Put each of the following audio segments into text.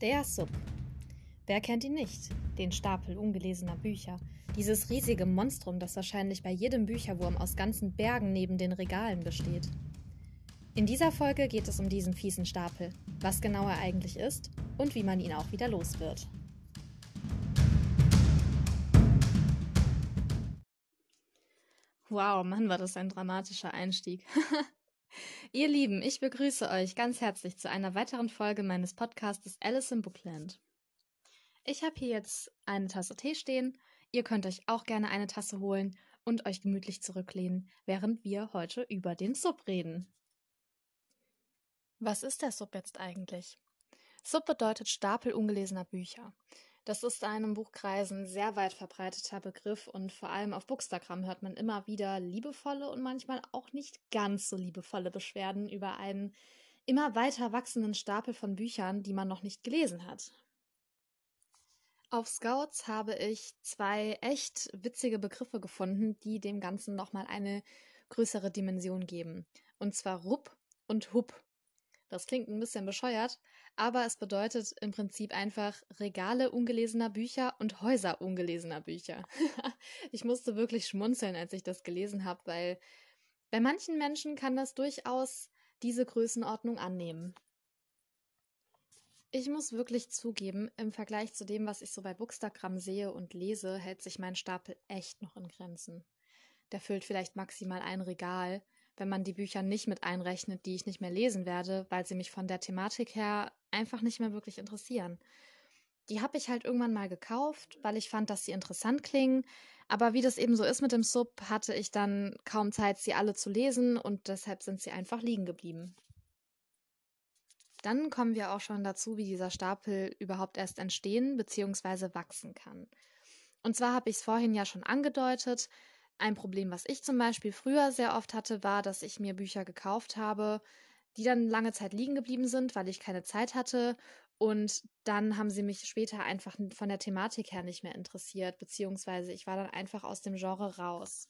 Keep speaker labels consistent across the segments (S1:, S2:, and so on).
S1: Der Sub. Wer kennt ihn nicht? Den Stapel ungelesener Bücher. Dieses riesige Monstrum, das wahrscheinlich bei jedem Bücherwurm aus ganzen Bergen neben den Regalen besteht. In dieser Folge geht es um diesen fiesen Stapel, was genau er eigentlich ist und wie man ihn auch wieder los wird. Wow, Mann, war das ein dramatischer Einstieg. Ihr Lieben, ich begrüße euch ganz herzlich zu einer weiteren Folge meines Podcastes Alice in Bookland. Ich habe hier jetzt eine Tasse Tee stehen. Ihr könnt euch auch gerne eine Tasse holen und euch gemütlich zurücklehnen, während wir heute über den Sub reden. Was ist der Sub jetzt eigentlich? Sub bedeutet Stapel ungelesener Bücher. Das ist in einem Buchkreisen sehr weit verbreiteter Begriff und vor allem auf Bookstagram hört man immer wieder liebevolle und manchmal auch nicht ganz so liebevolle Beschwerden über einen immer weiter wachsenden Stapel von Büchern, die man noch nicht gelesen hat. Auf Scouts habe ich zwei echt witzige Begriffe gefunden, die dem Ganzen nochmal eine größere Dimension geben. Und zwar Rupp und Hupp. Das klingt ein bisschen bescheuert, aber es bedeutet im Prinzip einfach Regale ungelesener Bücher und Häuser ungelesener Bücher. ich musste wirklich schmunzeln, als ich das gelesen habe, weil bei manchen Menschen kann das durchaus diese Größenordnung annehmen. Ich muss wirklich zugeben, im Vergleich zu dem, was ich so bei Bookstagram sehe und lese, hält sich mein Stapel echt noch in Grenzen. Der füllt vielleicht maximal ein Regal, wenn man die Bücher nicht mit einrechnet, die ich nicht mehr lesen werde, weil sie mich von der Thematik her einfach nicht mehr wirklich interessieren. Die habe ich halt irgendwann mal gekauft, weil ich fand, dass sie interessant klingen. Aber wie das eben so ist mit dem Sub, hatte ich dann kaum Zeit, sie alle zu lesen und deshalb sind sie einfach liegen geblieben. Dann kommen wir auch schon dazu, wie dieser Stapel überhaupt erst entstehen bzw. wachsen kann. Und zwar habe ich es vorhin ja schon angedeutet, ein Problem, was ich zum Beispiel früher sehr oft hatte, war, dass ich mir Bücher gekauft habe, die dann lange Zeit liegen geblieben sind, weil ich keine Zeit hatte. Und dann haben sie mich später einfach von der Thematik her nicht mehr interessiert, beziehungsweise ich war dann einfach aus dem Genre raus.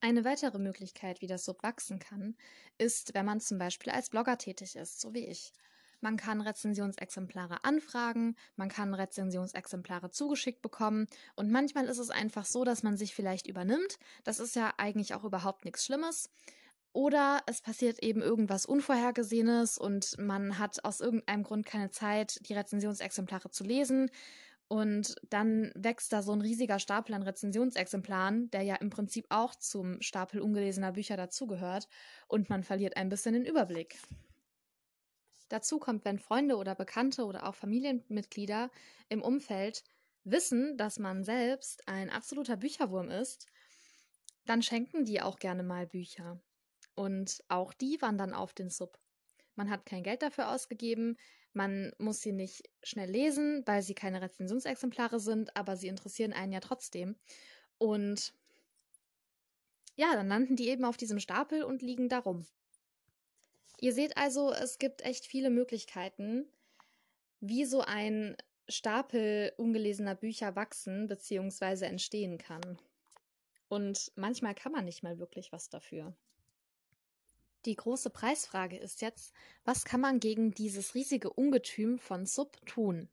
S1: Eine weitere Möglichkeit, wie das so wachsen kann, ist, wenn man zum Beispiel als Blogger tätig ist, so wie ich. Man kann Rezensionsexemplare anfragen, man kann Rezensionsexemplare zugeschickt bekommen und manchmal ist es einfach so, dass man sich vielleicht übernimmt. Das ist ja eigentlich auch überhaupt nichts Schlimmes. Oder es passiert eben irgendwas Unvorhergesehenes und man hat aus irgendeinem Grund keine Zeit, die Rezensionsexemplare zu lesen. Und dann wächst da so ein riesiger Stapel an Rezensionsexemplaren, der ja im Prinzip auch zum Stapel ungelesener Bücher dazugehört. Und man verliert ein bisschen den Überblick. Dazu kommt, wenn Freunde oder Bekannte oder auch Familienmitglieder im Umfeld wissen, dass man selbst ein absoluter Bücherwurm ist, dann schenken die auch gerne mal Bücher. Und auch die wandern auf den Sub. Man hat kein Geld dafür ausgegeben, man muss sie nicht schnell lesen, weil sie keine Rezensionsexemplare sind, aber sie interessieren einen ja trotzdem. Und ja, dann landen die eben auf diesem Stapel und liegen darum. Ihr seht also, es gibt echt viele Möglichkeiten, wie so ein Stapel ungelesener Bücher wachsen bzw. entstehen kann. Und manchmal kann man nicht mal wirklich was dafür. Die große Preisfrage ist jetzt, was kann man gegen dieses riesige Ungetüm von Sub tun?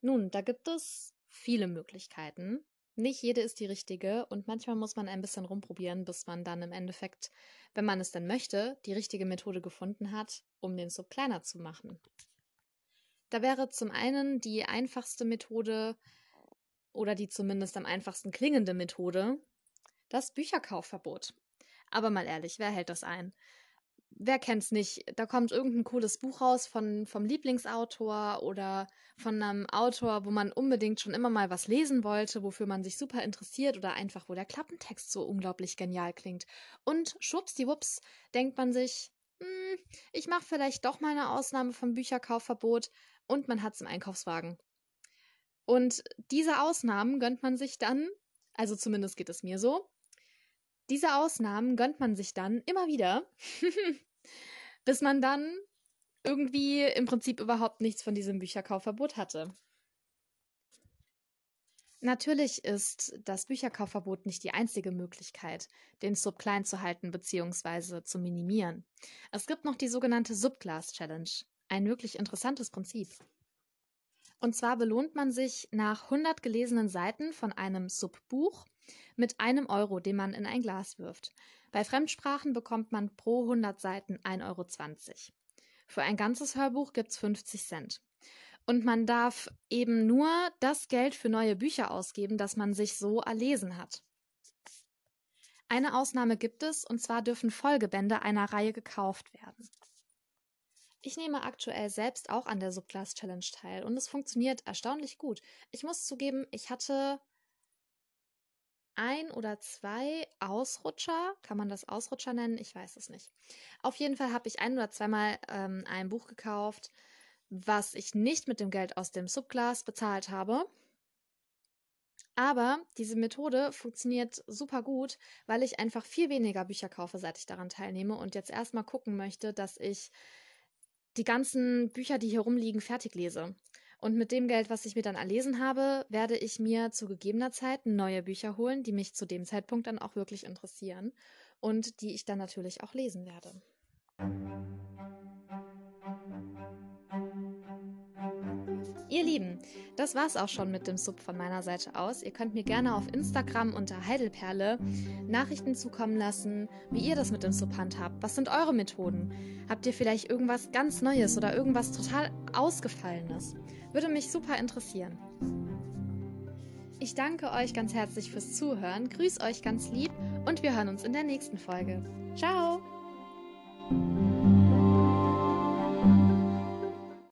S1: Nun, da gibt es viele Möglichkeiten. Nicht jede ist die richtige und manchmal muss man ein bisschen rumprobieren, bis man dann im Endeffekt, wenn man es denn möchte, die richtige Methode gefunden hat, um den Sub kleiner zu machen. Da wäre zum einen die einfachste Methode oder die zumindest am einfachsten klingende Methode das Bücherkaufverbot. Aber mal ehrlich, wer hält das ein? Wer kennt's nicht? Da kommt irgendein cooles Buch raus von, vom Lieblingsautor oder von einem Autor, wo man unbedingt schon immer mal was lesen wollte, wofür man sich super interessiert oder einfach, wo der Klappentext so unglaublich genial klingt. Und schwuppsdiwupps denkt man sich, hm, ich mache vielleicht doch mal eine Ausnahme vom Bücherkaufverbot und man hat's im Einkaufswagen. Und diese Ausnahmen gönnt man sich dann, also zumindest geht es mir so, diese Ausnahmen gönnt man sich dann immer wieder, bis man dann irgendwie im Prinzip überhaupt nichts von diesem Bücherkaufverbot hatte. Natürlich ist das Bücherkaufverbot nicht die einzige Möglichkeit, den Sub klein zu halten bzw. zu minimieren. Es gibt noch die sogenannte Subglas Challenge, ein wirklich interessantes Prinzip. Und zwar belohnt man sich nach 100 gelesenen Seiten von einem Subbuch mit einem Euro, den man in ein Glas wirft. Bei Fremdsprachen bekommt man pro 100 Seiten 1,20 Euro. Für ein ganzes Hörbuch gibt es 50 Cent. Und man darf eben nur das Geld für neue Bücher ausgeben, das man sich so erlesen hat. Eine Ausnahme gibt es, und zwar dürfen Folgebände einer Reihe gekauft werden. Ich nehme aktuell selbst auch an der Subclass Challenge teil und es funktioniert erstaunlich gut. Ich muss zugeben, ich hatte ein oder zwei Ausrutscher. Kann man das Ausrutscher nennen? Ich weiß es nicht. Auf jeden Fall habe ich ein oder zweimal ähm, ein Buch gekauft, was ich nicht mit dem Geld aus dem Subclass bezahlt habe. Aber diese Methode funktioniert super gut, weil ich einfach viel weniger Bücher kaufe, seit ich daran teilnehme und jetzt erstmal gucken möchte, dass ich die ganzen Bücher, die hier rumliegen, fertig lese. Und mit dem Geld, was ich mir dann erlesen habe, werde ich mir zu gegebener Zeit neue Bücher holen, die mich zu dem Zeitpunkt dann auch wirklich interessieren und die ich dann natürlich auch lesen werde. Ihr Lieben, das war's auch schon mit dem Sub von meiner Seite aus. Ihr könnt mir gerne auf Instagram unter Heidelperle Nachrichten zukommen lassen, wie ihr das mit dem Sub handhabt. Was sind eure Methoden? Habt ihr vielleicht irgendwas ganz Neues oder irgendwas total Ausgefallenes? Würde mich super interessieren. Ich danke euch ganz herzlich fürs Zuhören, grüß euch ganz lieb und wir hören uns in der nächsten Folge. Ciao!